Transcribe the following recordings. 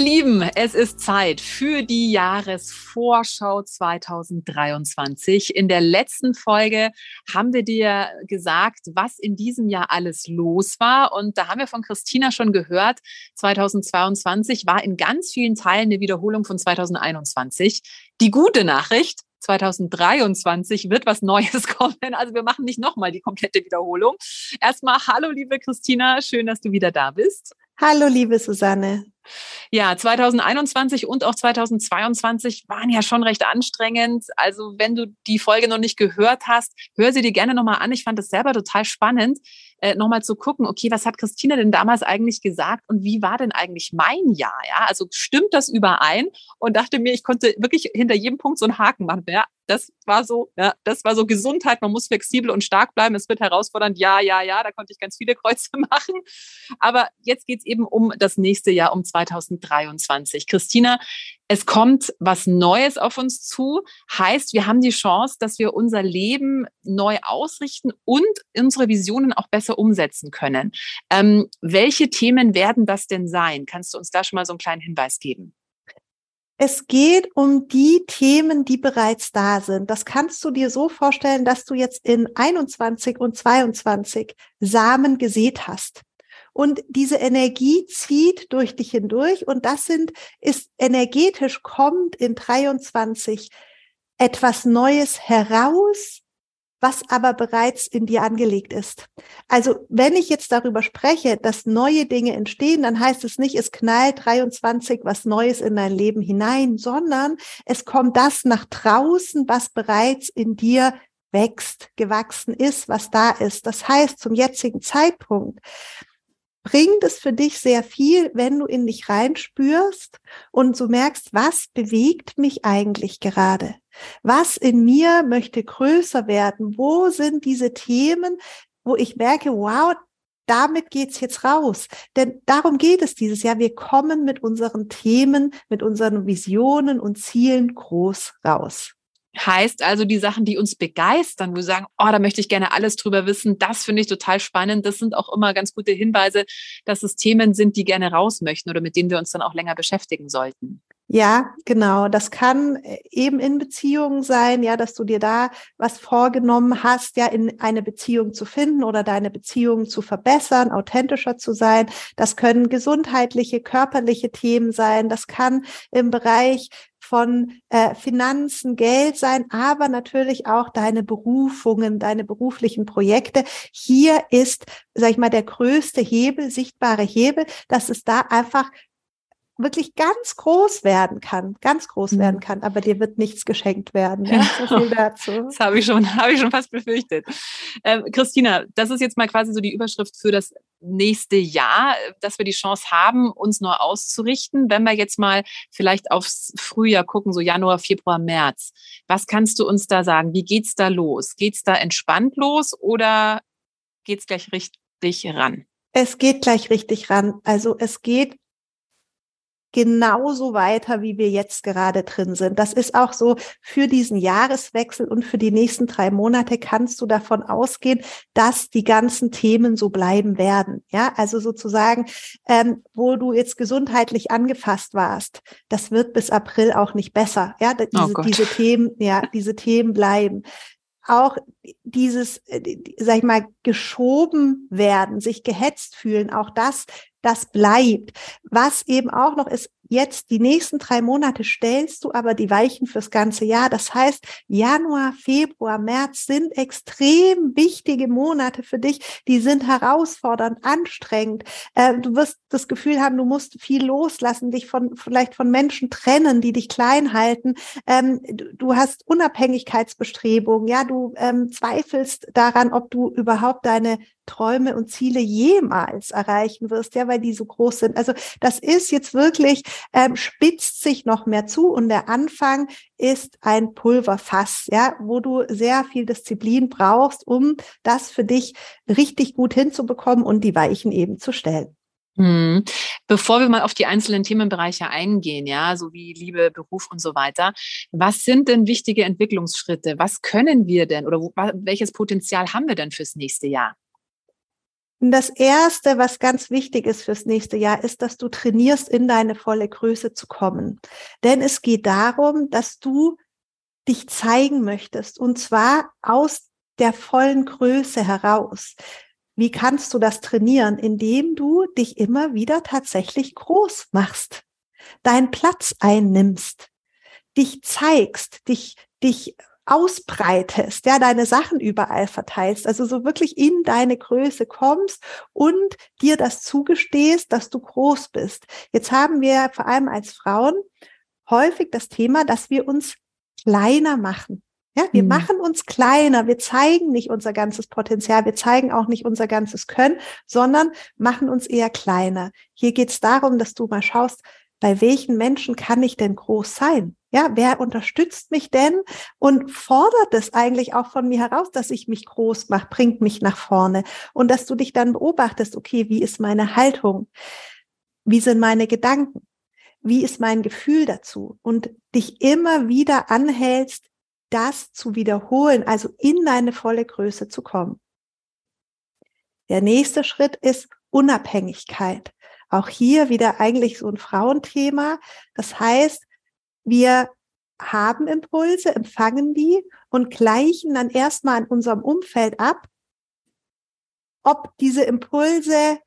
Ihr Lieben, es ist Zeit für die Jahresvorschau 2023. In der letzten Folge haben wir dir gesagt, was in diesem Jahr alles los war. Und da haben wir von Christina schon gehört, 2022 war in ganz vielen Teilen eine Wiederholung von 2021. Die gute Nachricht, 2023 wird was Neues kommen. Also wir machen nicht nochmal die komplette Wiederholung. Erstmal, hallo liebe Christina, schön, dass du wieder da bist. Hallo liebe Susanne. Ja, 2021 und auch 2022 waren ja schon recht anstrengend. Also wenn du die Folge noch nicht gehört hast, hör sie dir gerne nochmal an. Ich fand das selber total spannend, äh, nochmal zu gucken, okay, was hat Christina denn damals eigentlich gesagt und wie war denn eigentlich mein Jahr? Ja, also stimmt das überein? Und dachte mir, ich konnte wirklich hinter jedem Punkt so einen Haken machen. Ja, das war so, ja, das war so Gesundheit. Man muss flexibel und stark bleiben. Es wird herausfordernd. Ja, ja, ja, da konnte ich ganz viele Kreuze machen. Aber jetzt geht's eben um das nächste Jahr, um 2023. Christina, es kommt was Neues auf uns zu. Heißt, wir haben die Chance, dass wir unser Leben neu ausrichten und unsere Visionen auch besser umsetzen können. Ähm, welche Themen werden das denn sein? Kannst du uns da schon mal so einen kleinen Hinweis geben? Es geht um die Themen, die bereits da sind. Das kannst du dir so vorstellen, dass du jetzt in 21 und 22 Samen gesät hast. Und diese Energie zieht durch dich hindurch und das sind, ist energetisch kommt in 23 etwas Neues heraus, was aber bereits in dir angelegt ist. Also wenn ich jetzt darüber spreche, dass neue Dinge entstehen, dann heißt es nicht, es knallt 23 was Neues in dein Leben hinein, sondern es kommt das nach draußen, was bereits in dir wächst, gewachsen ist, was da ist. Das heißt, zum jetzigen Zeitpunkt bringt es für dich sehr viel, wenn du in dich reinspürst und so merkst, was bewegt mich eigentlich gerade? Was in mir möchte größer werden? Wo sind diese Themen, wo ich merke, wow, damit geht's jetzt raus. Denn darum geht es dieses Jahr. Wir kommen mit unseren Themen, mit unseren Visionen und Zielen groß raus. Heißt also, die Sachen, die uns begeistern, wo wir sagen, oh, da möchte ich gerne alles drüber wissen, das finde ich total spannend. Das sind auch immer ganz gute Hinweise, dass es Themen sind, die gerne raus möchten oder mit denen wir uns dann auch länger beschäftigen sollten. Ja, genau. Das kann äh, eben in Beziehungen sein, ja, dass du dir da was vorgenommen hast, ja, in eine Beziehung zu finden oder deine Beziehung zu verbessern, authentischer zu sein. Das können gesundheitliche, körperliche Themen sein. Das kann im Bereich von äh, Finanzen, Geld sein, aber natürlich auch deine Berufungen, deine beruflichen Projekte. Hier ist, sag ich mal, der größte Hebel, sichtbare Hebel, dass es da einfach wirklich ganz groß werden kann, ganz groß werden mhm. kann, aber dir wird nichts geschenkt werden. Ja? So viel dazu. Das habe ich schon, habe ich schon fast befürchtet. Ähm, Christina, das ist jetzt mal quasi so die Überschrift für das nächste Jahr, dass wir die Chance haben, uns neu auszurichten. Wenn wir jetzt mal vielleicht aufs Frühjahr gucken, so Januar, Februar, März, was kannst du uns da sagen? Wie geht's da los? Geht's da entspannt los oder geht's gleich richtig ran? Es geht gleich richtig ran. Also es geht genauso weiter, wie wir jetzt gerade drin sind. Das ist auch so für diesen Jahreswechsel und für die nächsten drei Monate kannst du davon ausgehen, dass die ganzen Themen so bleiben werden. Ja, also sozusagen, ähm, wo du jetzt gesundheitlich angefasst warst, das wird bis April auch nicht besser. Ja, oh diese, oh diese Themen, ja, diese Themen bleiben auch dieses, äh, sag ich mal, geschoben werden, sich gehetzt fühlen, auch das, das bleibt. Was eben auch noch ist, Jetzt die nächsten drei Monate stellst du aber die Weichen fürs ganze Jahr. Das heißt, Januar, Februar, März sind extrem wichtige Monate für dich. Die sind herausfordernd, anstrengend. Äh, du wirst das Gefühl haben, du musst viel loslassen, dich von vielleicht von Menschen trennen, die dich klein halten. Ähm, du, hast Unabhängigkeitsbestrebungen. Ja, du ähm, zweifelst daran, ob du überhaupt deine Träume und Ziele jemals erreichen wirst, ja, weil die so groß sind. Also das ist jetzt wirklich, ähm, spitzt sich noch mehr zu und der Anfang ist ein Pulverfass, ja, wo du sehr viel Disziplin brauchst, um das für dich richtig gut hinzubekommen und die Weichen eben zu stellen. Mhm. Bevor wir mal auf die einzelnen Themenbereiche eingehen, ja, so wie Liebe, Beruf und so weiter, was sind denn wichtige Entwicklungsschritte? Was können wir denn oder welches Potenzial haben wir denn fürs nächste Jahr? Das erste, was ganz wichtig ist fürs nächste Jahr, ist, dass du trainierst, in deine volle Größe zu kommen. Denn es geht darum, dass du dich zeigen möchtest und zwar aus der vollen Größe heraus. Wie kannst du das trainieren? Indem du dich immer wieder tatsächlich groß machst, deinen Platz einnimmst, dich zeigst, dich, dich ausbreitest, ja, deine Sachen überall verteilst, also so wirklich in deine Größe kommst und dir das zugestehst, dass du groß bist. Jetzt haben wir vor allem als Frauen häufig das Thema, dass wir uns kleiner machen. Ja, wir mhm. machen uns kleiner, wir zeigen nicht unser ganzes Potenzial, wir zeigen auch nicht unser ganzes Können, sondern machen uns eher kleiner. Hier geht es darum, dass du mal schaust, bei welchen Menschen kann ich denn groß sein? Ja, wer unterstützt mich denn und fordert es eigentlich auch von mir heraus, dass ich mich groß mache, bringt mich nach vorne und dass du dich dann beobachtest, okay, wie ist meine Haltung? Wie sind meine Gedanken? Wie ist mein Gefühl dazu? Und dich immer wieder anhältst, das zu wiederholen, also in deine volle Größe zu kommen. Der nächste Schritt ist Unabhängigkeit. Auch hier wieder eigentlich so ein Frauenthema. Das heißt, wir haben Impulse, empfangen die und gleichen dann erstmal in unserem Umfeld ab, ob diese Impulse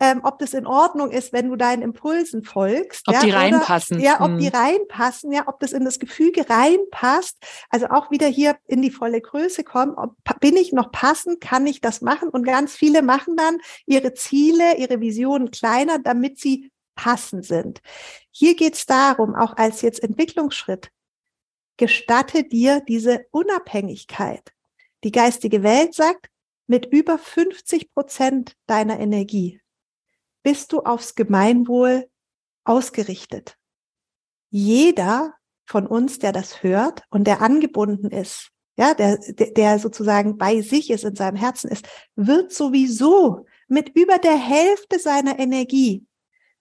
ähm, ob das in Ordnung ist, wenn du deinen Impulsen folgst. Ob ja, die reinpassen. Oder, ja, ob hm. die reinpassen, ja, ob das in das Gefüge reinpasst. Also auch wieder hier in die volle Größe kommen. Ob, bin ich noch passend? Kann ich das machen? Und ganz viele machen dann ihre Ziele, ihre Visionen kleiner, damit sie passend sind. Hier geht es darum, auch als jetzt Entwicklungsschritt, gestatte dir diese Unabhängigkeit. Die geistige Welt sagt, mit über 50 Prozent deiner Energie bist du aufs Gemeinwohl ausgerichtet. Jeder von uns, der das hört und der angebunden ist, ja, der, der sozusagen bei sich ist, in seinem Herzen ist, wird sowieso mit über der Hälfte seiner Energie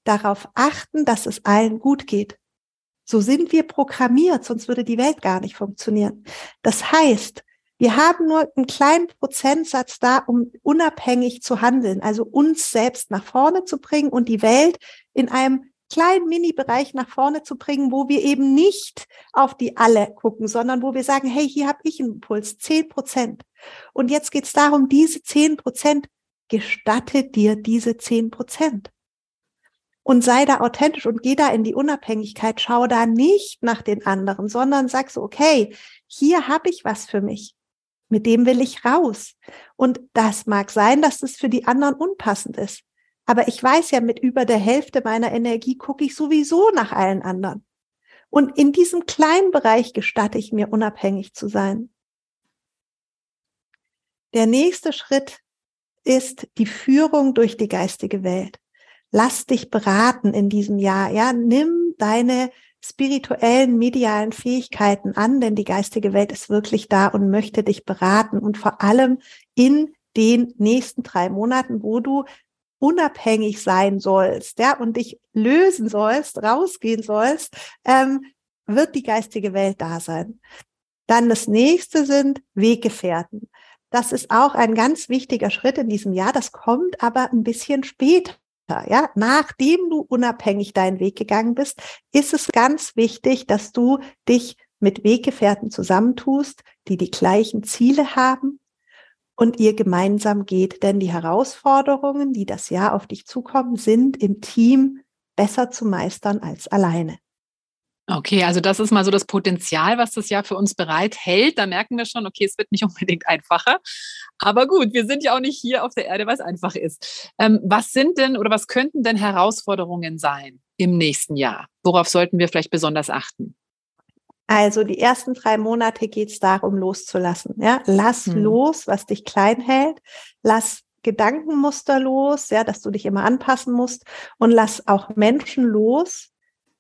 darauf achten, dass es allen gut geht. So sind wir programmiert, sonst würde die Welt gar nicht funktionieren. Das heißt, wir haben nur einen kleinen Prozentsatz da, um unabhängig zu handeln, also uns selbst nach vorne zu bringen und die Welt in einem kleinen Mini-Bereich nach vorne zu bringen, wo wir eben nicht auf die alle gucken, sondern wo wir sagen, hey, hier habe ich einen Impuls, zehn Prozent. Und jetzt geht es darum, diese zehn Prozent, gestatte dir diese zehn Prozent. Und sei da authentisch und geh da in die Unabhängigkeit, schau da nicht nach den anderen, sondern sag so, okay, hier habe ich was für mich mit dem will ich raus. Und das mag sein, dass das für die anderen unpassend ist. Aber ich weiß ja, mit über der Hälfte meiner Energie gucke ich sowieso nach allen anderen. Und in diesem kleinen Bereich gestatte ich mir, unabhängig zu sein. Der nächste Schritt ist die Führung durch die geistige Welt. Lass dich beraten in diesem Jahr. Ja, nimm deine spirituellen, medialen Fähigkeiten an, denn die geistige Welt ist wirklich da und möchte dich beraten und vor allem in den nächsten drei Monaten, wo du unabhängig sein sollst, ja, und dich lösen sollst, rausgehen sollst, ähm, wird die geistige Welt da sein. Dann das nächste sind Weggefährten. Das ist auch ein ganz wichtiger Schritt in diesem Jahr. Das kommt aber ein bisschen später ja, nachdem du unabhängig deinen Weg gegangen bist, ist es ganz wichtig, dass du dich mit Weggefährten zusammentust, die die gleichen Ziele haben und ihr gemeinsam geht. Denn die Herausforderungen, die das Jahr auf dich zukommen, sind im Team besser zu meistern als alleine. Okay, also das ist mal so das Potenzial, was das Jahr für uns bereithält. Da merken wir schon, okay, es wird nicht unbedingt einfacher. Aber gut, wir sind ja auch nicht hier auf der Erde, was einfach ist. Ähm, was sind denn oder was könnten denn Herausforderungen sein im nächsten Jahr? Worauf sollten wir vielleicht besonders achten? Also die ersten drei Monate geht es darum, loszulassen. Ja, lass hm. los, was dich klein hält. Lass Gedankenmuster los, ja, dass du dich immer anpassen musst und lass auch Menschen los,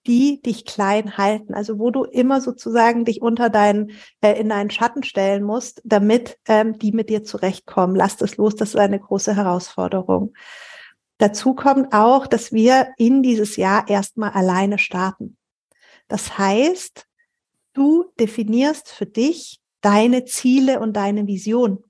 die dich klein halten, also wo du immer sozusagen dich unter deinen, äh, in deinen Schatten stellen musst, damit ähm, die mit dir zurechtkommen. Lass das los, das ist eine große Herausforderung. Dazu kommt auch, dass wir in dieses Jahr erstmal alleine starten. Das heißt, du definierst für dich deine Ziele und deine Vision.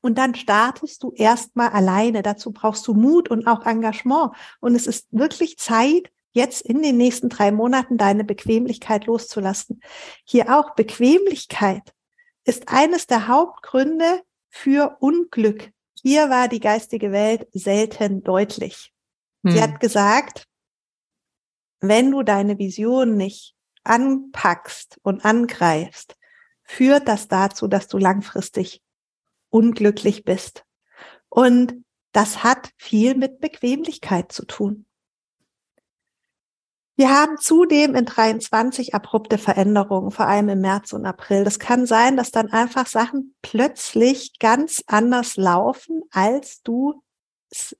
Und dann startest du erstmal alleine. Dazu brauchst du Mut und auch Engagement. Und es ist wirklich Zeit, jetzt in den nächsten drei Monaten deine Bequemlichkeit loszulassen. Hier auch Bequemlichkeit ist eines der Hauptgründe für Unglück. Hier war die geistige Welt selten deutlich. Hm. Sie hat gesagt, wenn du deine Vision nicht anpackst und angreifst, führt das dazu, dass du langfristig unglücklich bist. Und das hat viel mit Bequemlichkeit zu tun. Wir haben zudem in 23 abrupte Veränderungen, vor allem im März und April. Das kann sein, dass dann einfach Sachen plötzlich ganz anders laufen, als du es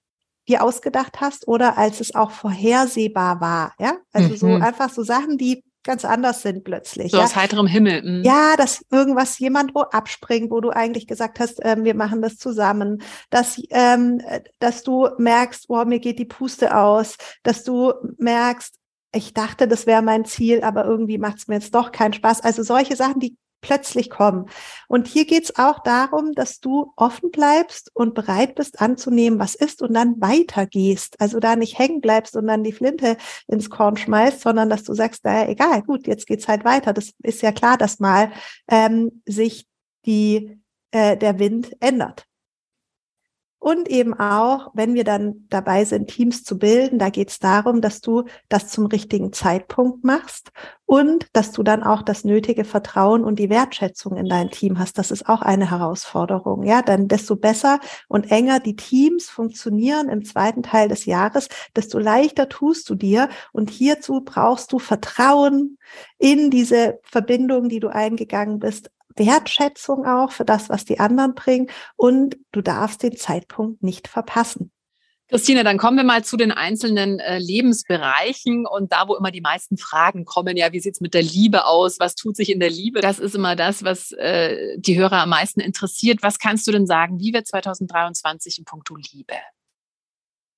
dir ausgedacht hast oder als es auch vorhersehbar war. Ja, also mhm. so einfach so Sachen, die ganz anders sind plötzlich. So ja? aus heiterem Himmel. Mhm. Ja, dass irgendwas jemand wo abspringt, wo du eigentlich gesagt hast, ähm, wir machen das zusammen, dass, ähm, dass du merkst, oh, mir geht die Puste aus, dass du merkst, ich dachte, das wäre mein Ziel, aber irgendwie macht es mir jetzt doch keinen Spaß. Also solche Sachen, die plötzlich kommen. Und hier geht es auch darum, dass du offen bleibst und bereit bist anzunehmen, was ist und dann weitergehst. Also da nicht hängen bleibst und dann die Flinte ins Korn schmeißt, sondern dass du sagst, naja, egal, gut, jetzt geht's halt weiter. Das ist ja klar, dass mal ähm, sich die, äh, der Wind ändert. Und eben auch, wenn wir dann dabei sind, Teams zu bilden, da geht es darum, dass du das zum richtigen Zeitpunkt machst und dass du dann auch das nötige Vertrauen und die Wertschätzung in dein Team hast. Das ist auch eine Herausforderung. Ja, dann desto besser und enger die Teams funktionieren im zweiten Teil des Jahres, desto leichter tust du dir. Und hierzu brauchst du Vertrauen in diese Verbindung, die du eingegangen bist, Wertschätzung auch für das, was die anderen bringen und du darfst den Zeitpunkt nicht verpassen. Christine, dann kommen wir mal zu den einzelnen äh, Lebensbereichen und da, wo immer die meisten Fragen kommen, ja, wie sieht's mit der Liebe aus? Was tut sich in der Liebe? Das ist immer das, was äh, die Hörer am meisten interessiert. Was kannst du denn sagen? Wie wird 2023 in puncto Liebe?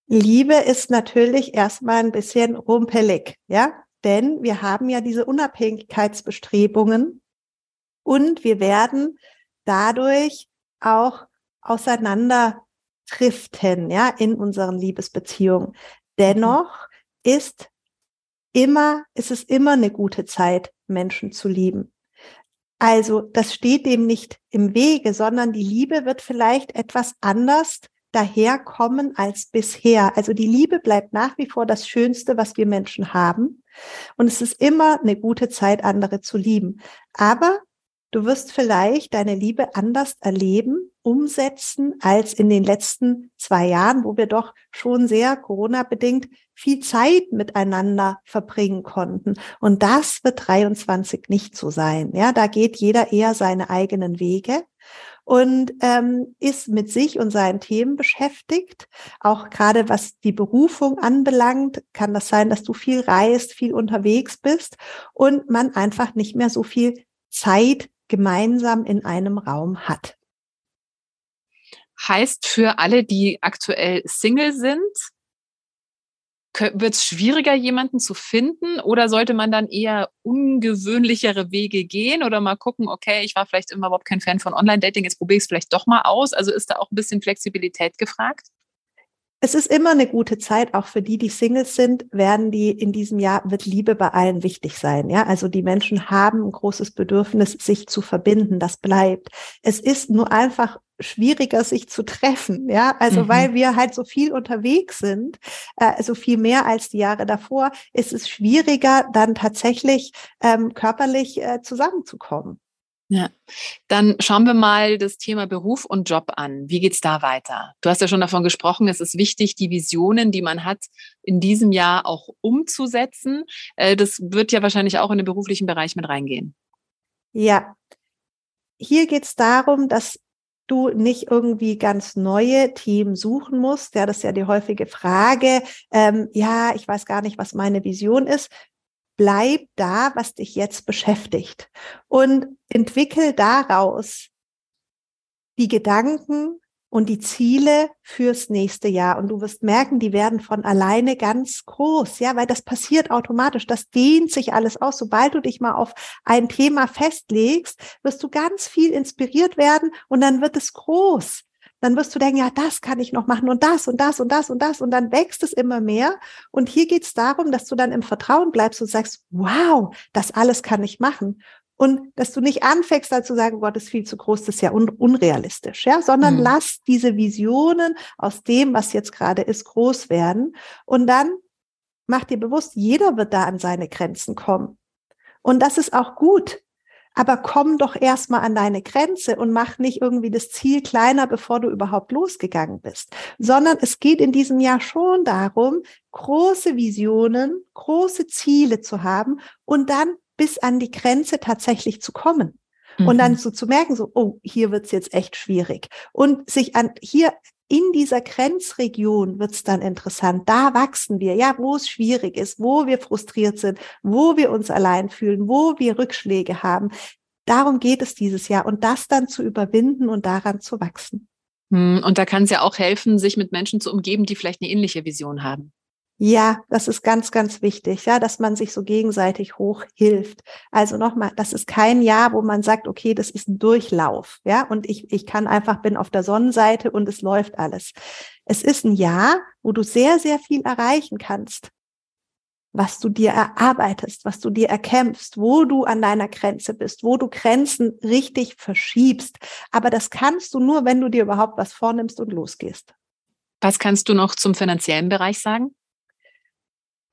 Liebe ist natürlich erstmal ein bisschen rumpelig, ja, denn wir haben ja diese Unabhängigkeitsbestrebungen und wir werden dadurch auch auseinander driften, ja, in unseren Liebesbeziehungen. Dennoch ist immer, ist es immer eine gute Zeit, Menschen zu lieben. Also, das steht dem nicht im Wege, sondern die Liebe wird vielleicht etwas anders daherkommen als bisher. Also die Liebe bleibt nach wie vor das Schönste, was wir Menschen haben. Und es ist immer eine gute Zeit, andere zu lieben. Aber Du wirst vielleicht deine Liebe anders erleben, umsetzen als in den letzten zwei Jahren, wo wir doch schon sehr Corona-bedingt viel Zeit miteinander verbringen konnten. Und das wird 23 nicht so sein. Ja, da geht jeder eher seine eigenen Wege und ähm, ist mit sich und seinen Themen beschäftigt. Auch gerade was die Berufung anbelangt, kann das sein, dass du viel reist, viel unterwegs bist und man einfach nicht mehr so viel Zeit gemeinsam in einem Raum hat. Heißt für alle, die aktuell Single sind, wird es schwieriger, jemanden zu finden oder sollte man dann eher ungewöhnlichere Wege gehen oder mal gucken, okay, ich war vielleicht immer überhaupt kein Fan von Online-Dating, jetzt probiere ich es vielleicht doch mal aus. Also ist da auch ein bisschen Flexibilität gefragt? Es ist immer eine gute Zeit, auch für die, die Singles sind, werden die in diesem Jahr, wird Liebe bei allen wichtig sein. Ja, also die Menschen haben ein großes Bedürfnis, sich zu verbinden. Das bleibt. Es ist nur einfach schwieriger, sich zu treffen. Ja, also mhm. weil wir halt so viel unterwegs sind, äh, so viel mehr als die Jahre davor, ist es schwieriger, dann tatsächlich ähm, körperlich äh, zusammenzukommen. Ja, dann schauen wir mal das Thema Beruf und Job an. Wie geht's da weiter? Du hast ja schon davon gesprochen, es ist wichtig, die Visionen, die man hat, in diesem Jahr auch umzusetzen. Äh, das wird ja wahrscheinlich auch in den beruflichen Bereich mit reingehen. Ja, hier geht's darum, dass du nicht irgendwie ganz neue Themen suchen musst. Ja, das ist ja die häufige Frage. Ähm, ja, ich weiß gar nicht, was meine Vision ist bleib da, was dich jetzt beschäftigt und entwickel daraus die Gedanken und die Ziele fürs nächste Jahr. Und du wirst merken, die werden von alleine ganz groß, ja, weil das passiert automatisch. Das dehnt sich alles aus. Sobald du dich mal auf ein Thema festlegst, wirst du ganz viel inspiriert werden und dann wird es groß. Dann wirst du denken, ja, das kann ich noch machen und das und das und das und das und dann wächst es immer mehr. Und hier geht es darum, dass du dann im Vertrauen bleibst und sagst, wow, das alles kann ich machen. Und dass du nicht anfängst, dann zu sagen, Gott ist viel zu groß, das ist ja un unrealistisch, ja, sondern mhm. lass diese Visionen aus dem, was jetzt gerade ist, groß werden. Und dann mach dir bewusst, jeder wird da an seine Grenzen kommen. Und das ist auch gut. Aber komm doch erstmal an deine Grenze und mach nicht irgendwie das Ziel kleiner, bevor du überhaupt losgegangen bist, sondern es geht in diesem Jahr schon darum, große Visionen, große Ziele zu haben und dann bis an die Grenze tatsächlich zu kommen. Mhm. Und dann mhm. so zu merken, so, oh, hier wird's jetzt echt schwierig. Und sich an hier in dieser Grenzregion wird's dann interessant. Da wachsen wir, ja, wo es schwierig ist, wo wir frustriert sind, wo wir uns allein fühlen, wo wir Rückschläge haben. Darum geht es dieses Jahr und das dann zu überwinden und daran zu wachsen. Hm, und da kann es ja auch helfen, sich mit Menschen zu umgeben, die vielleicht eine ähnliche Vision haben. Ja, das ist ganz, ganz wichtig, ja, dass man sich so gegenseitig hochhilft. Also nochmal, das ist kein Jahr, wo man sagt, okay, das ist ein Durchlauf, ja, und ich, ich kann einfach, bin auf der Sonnenseite und es läuft alles. Es ist ein Jahr, wo du sehr, sehr viel erreichen kannst, was du dir erarbeitest, was du dir erkämpfst, wo du an deiner Grenze bist, wo du Grenzen richtig verschiebst. Aber das kannst du nur, wenn du dir überhaupt was vornimmst und losgehst. Was kannst du noch zum finanziellen Bereich sagen?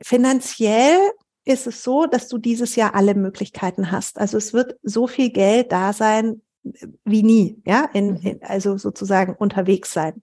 Finanziell ist es so, dass du dieses Jahr alle Möglichkeiten hast. Also es wird so viel Geld da sein wie nie, ja, in, mhm. in, also sozusagen unterwegs sein.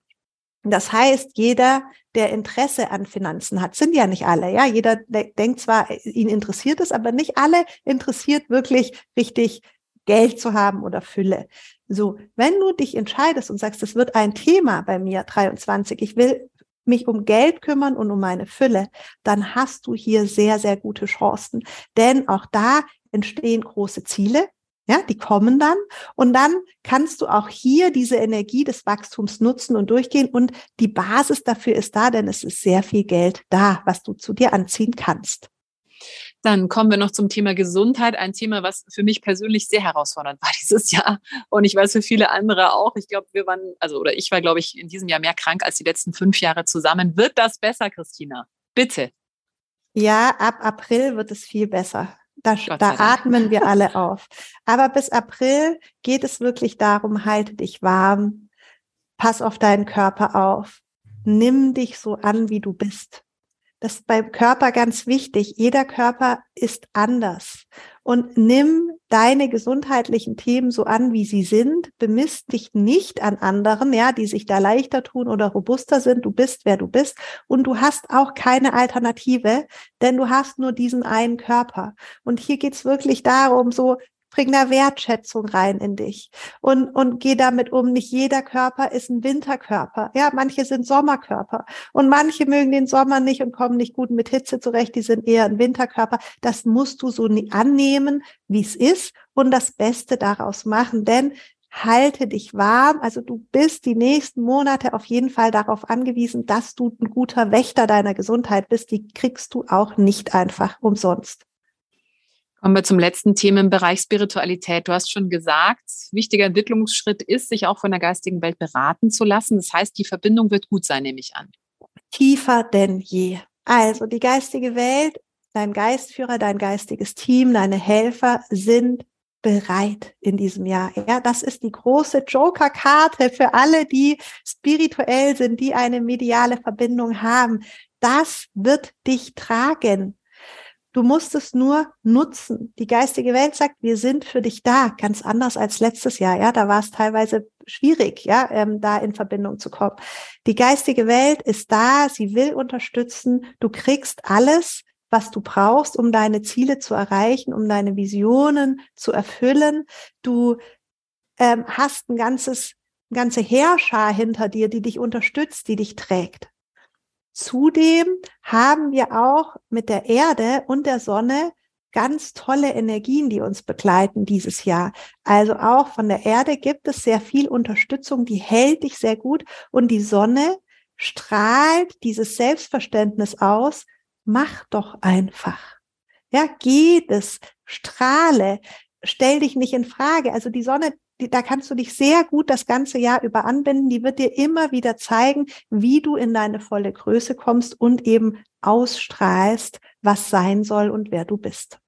Das heißt, jeder, der Interesse an Finanzen hat, sind ja nicht alle, ja. Jeder de denkt zwar, ihn interessiert es, aber nicht alle interessiert wirklich richtig Geld zu haben oder Fülle. So, wenn du dich entscheidest und sagst, es wird ein Thema bei mir 23, ich will mich um Geld kümmern und um meine Fülle, dann hast du hier sehr, sehr gute Chancen. Denn auch da entstehen große Ziele. Ja, die kommen dann und dann kannst du auch hier diese Energie des Wachstums nutzen und durchgehen und die Basis dafür ist da, denn es ist sehr viel Geld da, was du zu dir anziehen kannst. Dann kommen wir noch zum Thema Gesundheit. Ein Thema, was für mich persönlich sehr herausfordernd war dieses Jahr. Und ich weiß für viele andere auch. Ich glaube, wir waren, also, oder ich war, glaube ich, in diesem Jahr mehr krank als die letzten fünf Jahre zusammen. Wird das besser, Christina? Bitte. Ja, ab April wird es viel besser. Da, da atmen wir alle auf. Aber bis April geht es wirklich darum, halte dich warm, pass auf deinen Körper auf, nimm dich so an, wie du bist. Das ist beim Körper ganz wichtig. Jeder Körper ist anders. Und nimm deine gesundheitlichen Themen so an, wie sie sind. Bemisst dich nicht an anderen, ja, die sich da leichter tun oder robuster sind. Du bist, wer du bist. Und du hast auch keine Alternative, denn du hast nur diesen einen Körper. Und hier geht's wirklich darum, so Bring da Wertschätzung rein in dich und, und geh damit um. Nicht jeder Körper ist ein Winterkörper. Ja, manche sind Sommerkörper und manche mögen den Sommer nicht und kommen nicht gut mit Hitze zurecht. Die sind eher ein Winterkörper. Das musst du so annehmen, wie es ist und das Beste daraus machen, denn halte dich warm. Also du bist die nächsten Monate auf jeden Fall darauf angewiesen, dass du ein guter Wächter deiner Gesundheit bist. Die kriegst du auch nicht einfach umsonst. Kommen wir zum letzten Themenbereich Spiritualität. Du hast schon gesagt, wichtiger Entwicklungsschritt ist, sich auch von der geistigen Welt beraten zu lassen. Das heißt, die Verbindung wird gut sein, nehme ich an. Tiefer denn je. Also die geistige Welt, dein Geistführer, dein geistiges Team, deine Helfer sind bereit in diesem Jahr. Ja, das ist die große Joker-Karte für alle, die spirituell sind, die eine mediale Verbindung haben. Das wird dich tragen. Du musst es nur nutzen. Die geistige Welt sagt, wir sind für dich da, ganz anders als letztes Jahr. Ja, da war es teilweise schwierig, ja, ähm, da in Verbindung zu kommen. Die geistige Welt ist da, sie will unterstützen. Du kriegst alles, was du brauchst, um deine Ziele zu erreichen, um deine Visionen zu erfüllen. Du ähm, hast ein ganzes, ganze Heerschar hinter dir, die dich unterstützt, die dich trägt. Zudem haben wir auch mit der Erde und der Sonne ganz tolle Energien, die uns begleiten dieses Jahr. Also auch von der Erde gibt es sehr viel Unterstützung, die hält dich sehr gut und die Sonne strahlt dieses Selbstverständnis aus. Mach doch einfach. Ja, geh es, strahle, stell dich nicht in Frage. Also die Sonne, da kannst du dich sehr gut das ganze Jahr über anbinden. Die wird dir immer wieder zeigen, wie du in deine volle Größe kommst und eben ausstrahlst, was sein soll und wer du bist.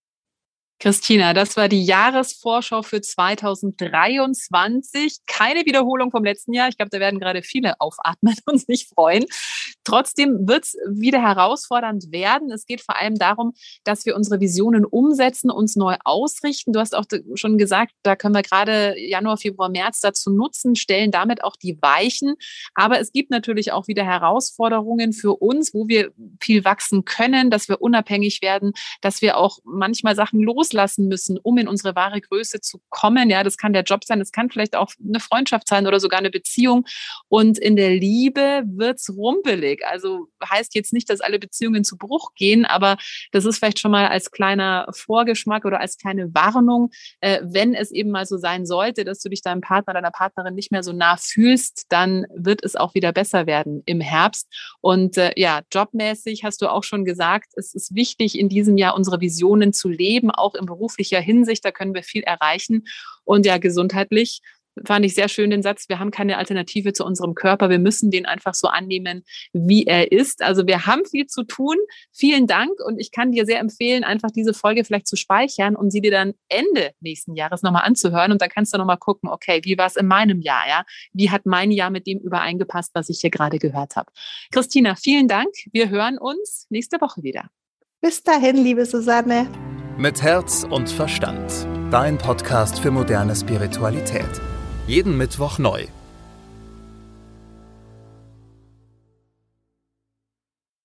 Christina, das war die Jahresvorschau für 2023. Keine Wiederholung vom letzten Jahr. Ich glaube, da werden gerade viele aufatmen und sich freuen. Trotzdem wird es wieder herausfordernd werden. Es geht vor allem darum, dass wir unsere Visionen umsetzen, uns neu ausrichten. Du hast auch schon gesagt, da können wir gerade Januar, Februar, März dazu nutzen, stellen damit auch die Weichen. Aber es gibt natürlich auch wieder Herausforderungen für uns, wo wir viel wachsen können, dass wir unabhängig werden, dass wir auch manchmal Sachen los loslassen müssen, um in unsere wahre Größe zu kommen. Ja, das kann der Job sein, das kann vielleicht auch eine Freundschaft sein oder sogar eine Beziehung. Und in der Liebe wird's rumpelig. Also heißt jetzt nicht, dass alle Beziehungen zu Bruch gehen, aber das ist vielleicht schon mal als kleiner Vorgeschmack oder als kleine Warnung, äh, wenn es eben mal so sein sollte, dass du dich deinem Partner, deiner Partnerin nicht mehr so nah fühlst, dann wird es auch wieder besser werden im Herbst. Und äh, ja, jobmäßig hast du auch schon gesagt, es ist wichtig, in diesem Jahr unsere Visionen zu leben, auch in beruflicher Hinsicht, da können wir viel erreichen. Und ja, gesundheitlich fand ich sehr schön den Satz, wir haben keine Alternative zu unserem Körper, wir müssen den einfach so annehmen, wie er ist. Also wir haben viel zu tun. Vielen Dank und ich kann dir sehr empfehlen, einfach diese Folge vielleicht zu speichern und sie dir dann Ende nächsten Jahres nochmal anzuhören und dann kannst du nochmal gucken, okay, wie war es in meinem Jahr, ja? Wie hat mein Jahr mit dem übereingepasst, was ich hier gerade gehört habe? Christina, vielen Dank. Wir hören uns nächste Woche wieder. Bis dahin, liebe Susanne. Mit Herz und Verstand. Dein Podcast für moderne Spiritualität. Jeden Mittwoch neu.